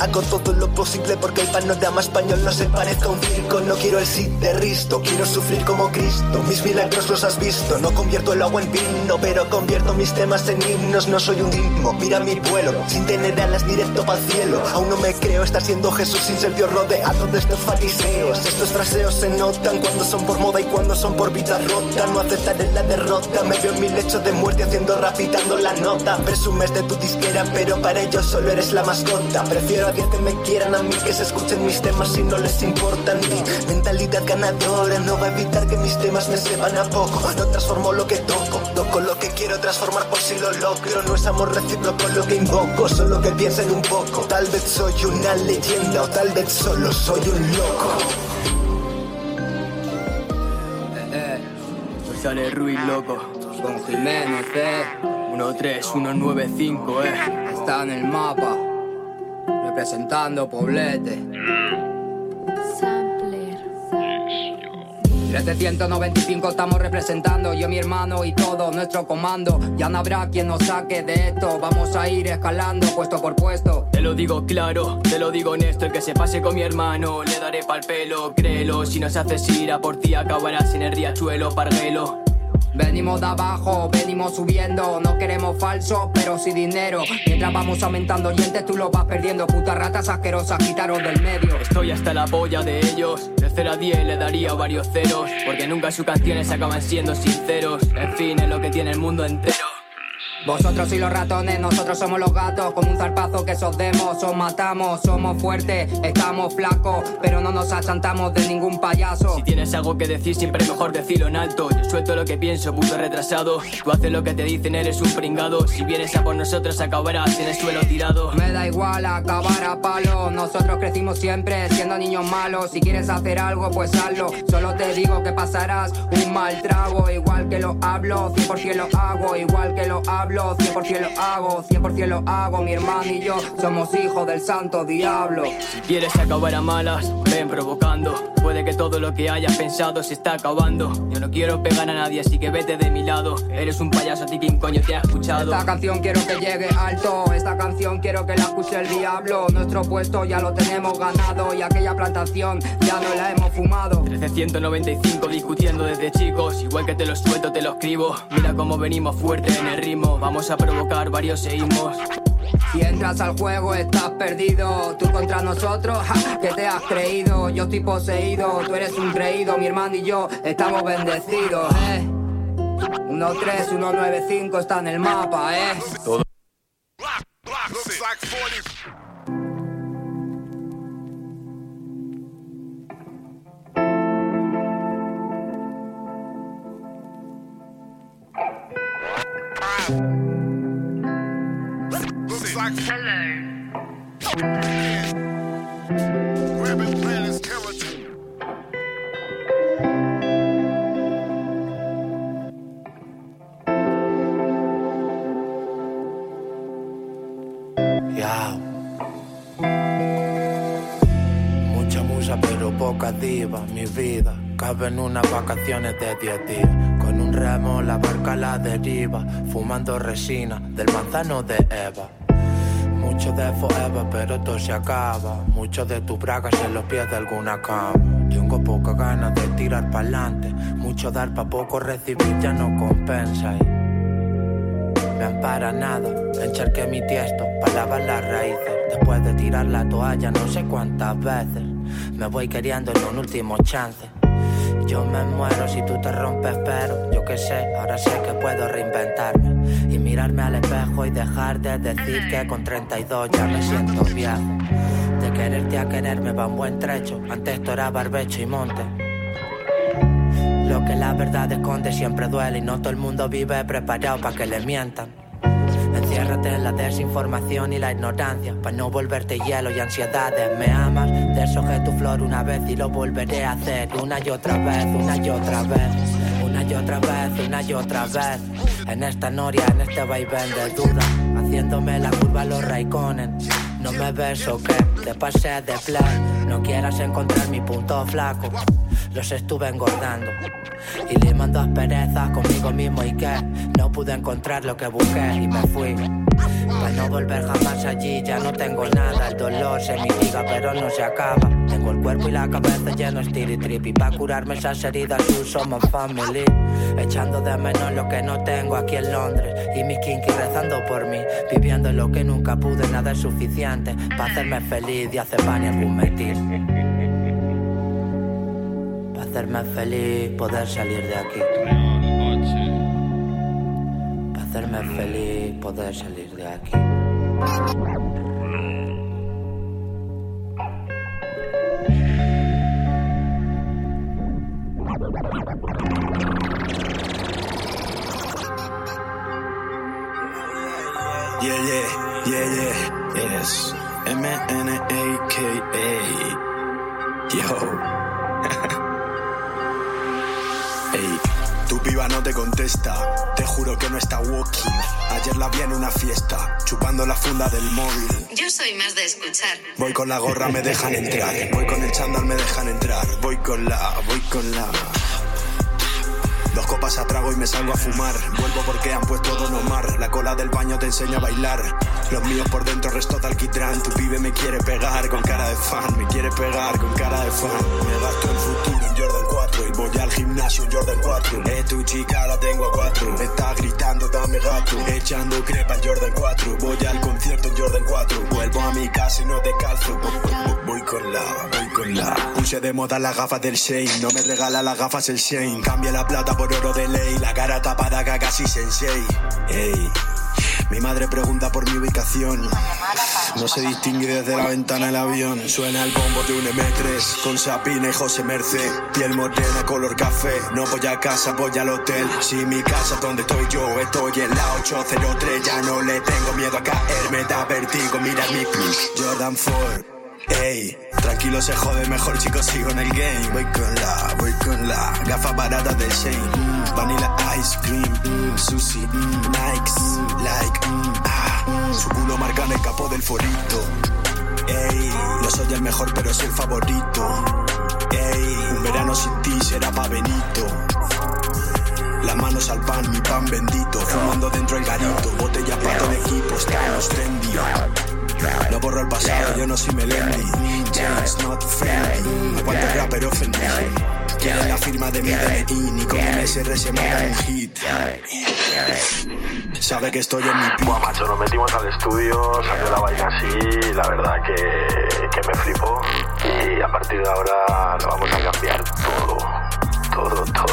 Hago todo lo posible porque el panorama español no se parezca a un circo. No quiero el sí de Risto, quiero sufrir como Cristo. Mis milagros los has visto. No convierto el agua en vino, pero convierto mis temas en himnos. No soy un ritmo, mira mi vuelo. Sin tener alas directo para el cielo. Aún no me creo estar siendo Jesús sin ser Dios rodeado de estos fariseos. Estos fraseos se notan cuando son por moda y cuando son por vida rota. No aceptaré la derrota. Me veo en mi lecho de muerte haciendo rapitando la nota. Presumes de tu disquera, pero para ellos solo eres la mascota. Prefiero a que me quieran a mí que se escuchen mis temas si no les importan. Mi mentalidad ganadora no va a evitar que mis temas me sepan a poco. No transformo lo que toco, toco lo que quiero transformar por si lo logro. No es amor recíproco lo que invoco, solo que piensen un poco. Tal vez soy una leyenda o tal vez solo soy un loco. Eh, pues sale Ruiz loco, con Jiménez, eh. 13195, eh. Está en el mapa, representando Poblete. 795 estamos representando, yo mi hermano y todo nuestro comando. Ya no habrá quien nos saque de esto, vamos a ir escalando puesto por puesto. Te lo digo claro, te lo digo honesto, el que se pase con mi hermano le daré pa'l pelo, créelo. Si nos haces ir a por ti acabarás en el riachuelo, parguelo. Venimos de abajo, venimos subiendo, no queremos falso, pero sí dinero. Mientras vamos aumentando oyentes, tú lo vas perdiendo. Putas ratas asquerosas, quitaros del medio. Estoy hasta la polla de ellos. De 0 a 10 le daría varios ceros, porque nunca sus canciones acaban siendo sinceros. En fin, es lo que tiene el mundo entero. Vosotros y los ratones, nosotros somos los gatos. Con un zarpazo que os demos, os matamos. Somos fuertes, estamos flacos, pero no nos achantamos de ningún payaso. Si tienes algo que decir, siempre mejor decirlo en alto. Yo suelto lo que pienso, puto retrasado. Tú haces lo que te dicen, eres un pringado. Si vienes a por nosotros, acabarás en el suelo tirado. Me da igual acabar a palo. Nosotros crecimos siempre siendo niños malos. Si quieres hacer algo, pues hazlo. Solo te digo que pasarás un mal trago. Igual que lo hablo, 100% lo hago. Igual que lo hablo. 100% lo hago, 100% lo hago, mi hermano y yo somos hijos del santo diablo. Si quieres acabar a malas, ven provocando. Puede que todo lo que hayas pensado se está acabando. Yo no quiero pegar a nadie, así que vete de mi lado. Eres un payaso, a ti quién coño te ha escuchado. Esta canción quiero que llegue alto, esta canción quiero que la escuche el diablo. Nuestro puesto ya lo tenemos ganado y aquella plantación ya no la hemos fumado. 1395 discutiendo desde chicos, igual que te lo suelto, te lo escribo. Mira cómo venimos fuerte en el ritmo, vamos a provocar varios seísmos. Si entras al juego estás perdido, tú contra nosotros, ja, que te has creído, yo estoy poseído, tú eres un creído, mi hermano y yo estamos bendecidos, eh. 13195 está en el mapa, eh. Todo. Ya. Mucha musa pero poca diva, mi vida. Cabe en unas vacaciones de 10 días. Con un remo la barca la deriva. Fumando resina del manzano de Eva. Mucho de forever, pero todo se acaba. Mucho de tu bragas en los pies de alguna cama. Tengo poca ganas de tirar para adelante. Mucho dar pa' poco recibir ya no compensa. Y me ampara nada, encharqué mi tiesto lavar las raíces. Después de tirar la toalla no sé cuántas veces. Me voy queriendo en un último chance. Yo me muero si tú te rompes, pero yo que sé, ahora sé que puedo reinventarme y mirarme al espejo y dejar de decir que con 32 ya me siento viejo. De quererte a quererme va un buen trecho, antes esto era barbecho y monte. Lo que la verdad esconde siempre duele y no todo el mundo vive preparado para que le mientan. Enciérrate en la desinformación y la ignorancia para no volverte hielo y ansiedades. Me amas, deshojé tu flor una vez y lo volveré a hacer una y otra vez, una y otra vez. Una y otra vez, una y otra vez. En esta noria, en este vaivén de duda, haciéndome la curva los raiconen. No me ves o qué, te pasé de play. No quieras encontrar mi punto flaco. Los estuve engordando y limando asperezas conmigo mismo y que no pude encontrar lo que busqué y me fui. Para no volver jamás allí ya no tengo nada. El dolor se mitiga pero no se acaba. Tengo el cuerpo y la cabeza lleno de trip y para curarme esas heridas tú somos family. Echando de menos lo que no tengo aquí en Londres y mis kinky rezando por mí. Viviendo lo que nunca pude, nada es suficiente para hacerme feliz y hacer pan y algún metil hacerme feliz poder salir de aquí. Para hacerme feliz poder salir de aquí. Yeah, yeah, yeah, yeah, yes. M-N-A-K-A. Yo. Ey, tu piba no te contesta, te juro que no está walking. Ayer la vi en una fiesta, chupando la funda del móvil. Yo soy más de escuchar. Voy con la gorra, me dejan entrar. Voy con el chándal, me dejan entrar. Voy con la, voy con la. Dos copas a trago y me salgo a fumar. Vuelvo porque han puesto Don Omar. La cola del baño te enseña a bailar. Los míos por dentro resto de alquitrán. Tu pibe me quiere pegar con cara de fan. Me quiere pegar con cara de fan. Me gasto el futuro en Jordan 4 y voy al gimnasio en Jordan 4. Eh, tu chica la tengo a 4. Me está gritando, dame gato. Echando crepa en Jordan 4. Voy al concierto en Jordan 4. Vuelvo a mi casa y no descalzo. Voy con la, voy con la. Puse de moda las gafas del Shane. No me regala las gafas el Shane. Cambia la plata por oro de ley. La cara tapada casi sensei. Ey. Mi madre pregunta por mi ubicación. No se distingue desde la ventana el avión. Suena el bombo de un M3 con Sapina y José Merced. Piel morena, color café. No voy a casa, voy al hotel. Si mi casa es donde estoy yo, estoy en la 803. Ya no le tengo miedo a caer, me da vertigo. Mira mi plus. Jordan 4. Ey, tranquilo se jode, mejor chicos sigo en el game. Voy con la, voy con la gafa barata del Shane. Vanilla ice cream, mm, sushi, mm, Nikes, like, mm, ah, su culo marca en el capó del forito. Ey, no soy el mejor, pero soy el favorito. Ey, un verano sin ti será pa' Benito. Las manos al pan, mi pan bendito. Fumando dentro el garito. Botellas para todo el equipo, estamos trendy. No borro el pasado, yo no soy Melendi. James not friendly. Aguanto rapper ofendido. Quieren la firma de mi DNI, ni con un SR se manda un hit. Sabe que estoy en mi pico. Buah, macho, nos metimos al estudio, salió la vaina así, la verdad que, que me flipó. Y a partir de ahora lo vamos a cambiar todo, todo, todo.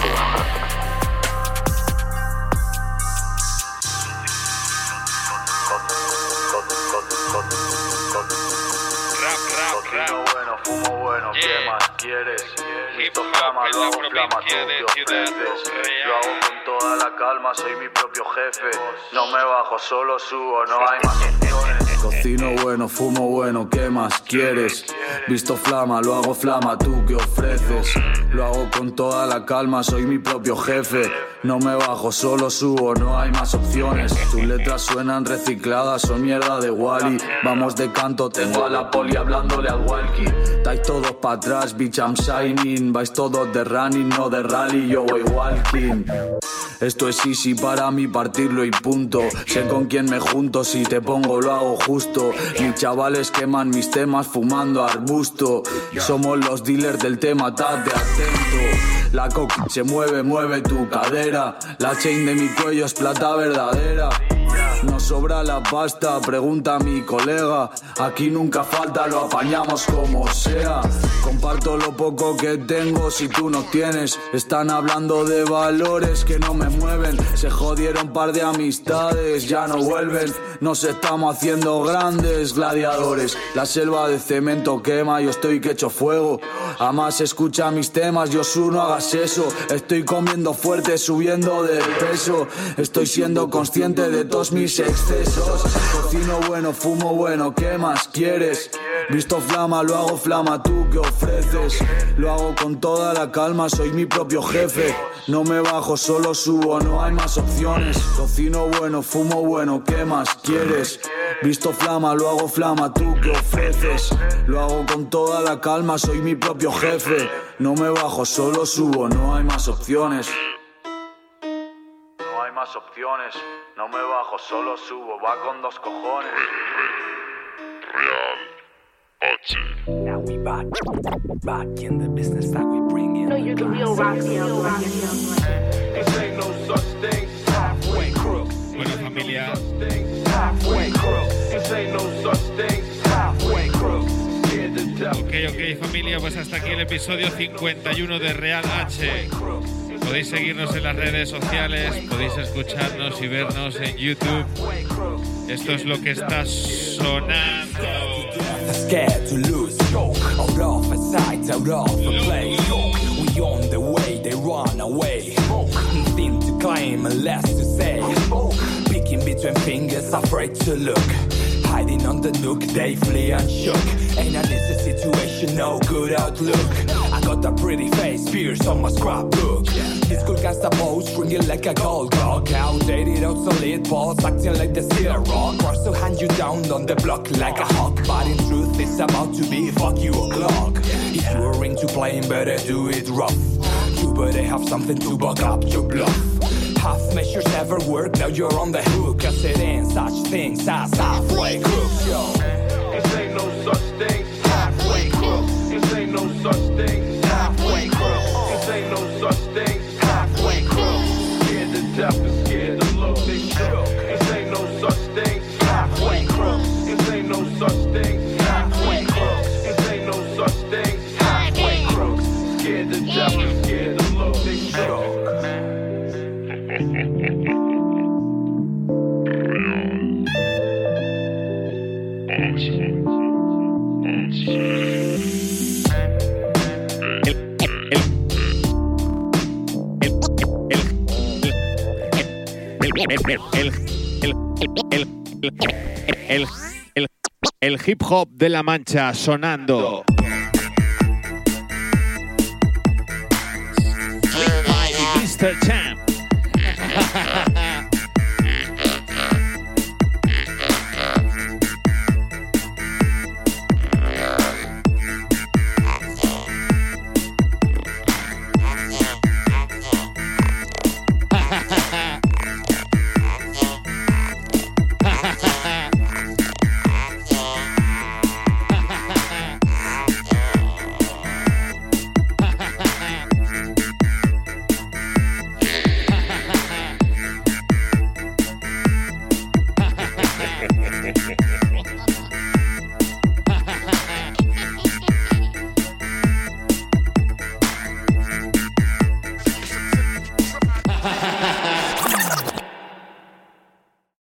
Cocino bueno, fumo bueno, ¿qué más quieres? Listo flama, lo hago flama, tú Lo hago con toda la calma, soy mi propio jefe. No me bajo, solo subo, no hay más opciones Cocino bueno, fumo bueno, ¿qué más quieres? Visto flama, lo hago flama, ¿tú qué ofreces? Lo hago con toda la calma, soy mi propio jefe. No me bajo, solo subo, no hay más opciones. Tus letras suenan recicladas, son mierda de Wally. Vamos de canto, tengo a la poli hablándole al walkie. Estáis todos para atrás, bitch, I'm shining. Vais todos de running, no de rally, yo voy walking. Esto es easy para mí partirlo y punto. Sé con quién me junto, si te pongo lo hago Mis chavales queman mis temas fumando arbusto. Somos los dealers del tema, tate atento. La coca se mueve, mueve tu cadera. La chain de mi cuello es plata verdadera. No sobra la pasta, pregunta a mi colega. Aquí nunca falta, lo apañamos como sea. Comparto lo poco que tengo si tú no tienes. Están hablando de valores que no me mueven. Se jodieron par de amistades, ya no vuelven. Nos estamos haciendo grandes gladiadores. La selva de cemento quema, yo estoy que echo fuego. Amas escucha mis temas, yo no hagas eso. Estoy comiendo fuerte, subiendo de peso. Estoy siendo consciente de todos mis excesos. Cocino bueno, fumo bueno, ¿qué más quieres? Visto flama, lo hago flama, tú que ofreces. Lo hago con toda la calma, soy mi propio jefe. No me bajo, solo subo, no hay más opciones. Cocino bueno, fumo bueno, ¿qué más quieres? Visto flama, lo hago flama, tú que ofreces. Lo hago con toda la calma, soy mi propio jefe. No me bajo, solo subo, no hay más opciones. Más opciones, no me bajo, solo subo, va con dos cojones. Real H. Now we back, back in the business that we bring in. No, you're the real. This ain't no such thing halfway crooks. Familia. Halfway crooks. This ain't no such thing as halfway crooks. Scared to death. Ok, ok, familia, pues hasta aquí el episodio 51 de Real H. Podéis seguirnos en las redes sociales, podéis escucharnos y vernos en YouTube. Esto es lo que está sonando. Hiding on the nook, they flee unshook. Ain't an easy situation, no good outlook. I got a pretty face, spears on my scrapbook. This cool gangsta pose, stringing like a gold clock. Outdated, obsolete balls, acting like the rock. Rush to hand you down on the block like a hawk. But in truth, it's about to be fuck you o'clock. If you're into playing, better do it rough. You better have something to back up your bluff. Half measures never work, now you're on the hook. Cause it ain't such things as halfway crooks, yo. This ain't no such thing halfway crooks. This ain't no such thing halfway crooks. This ain't no such thing halfway crooks. Scared to death El, el, el, el, hip hop de la mancha sonando.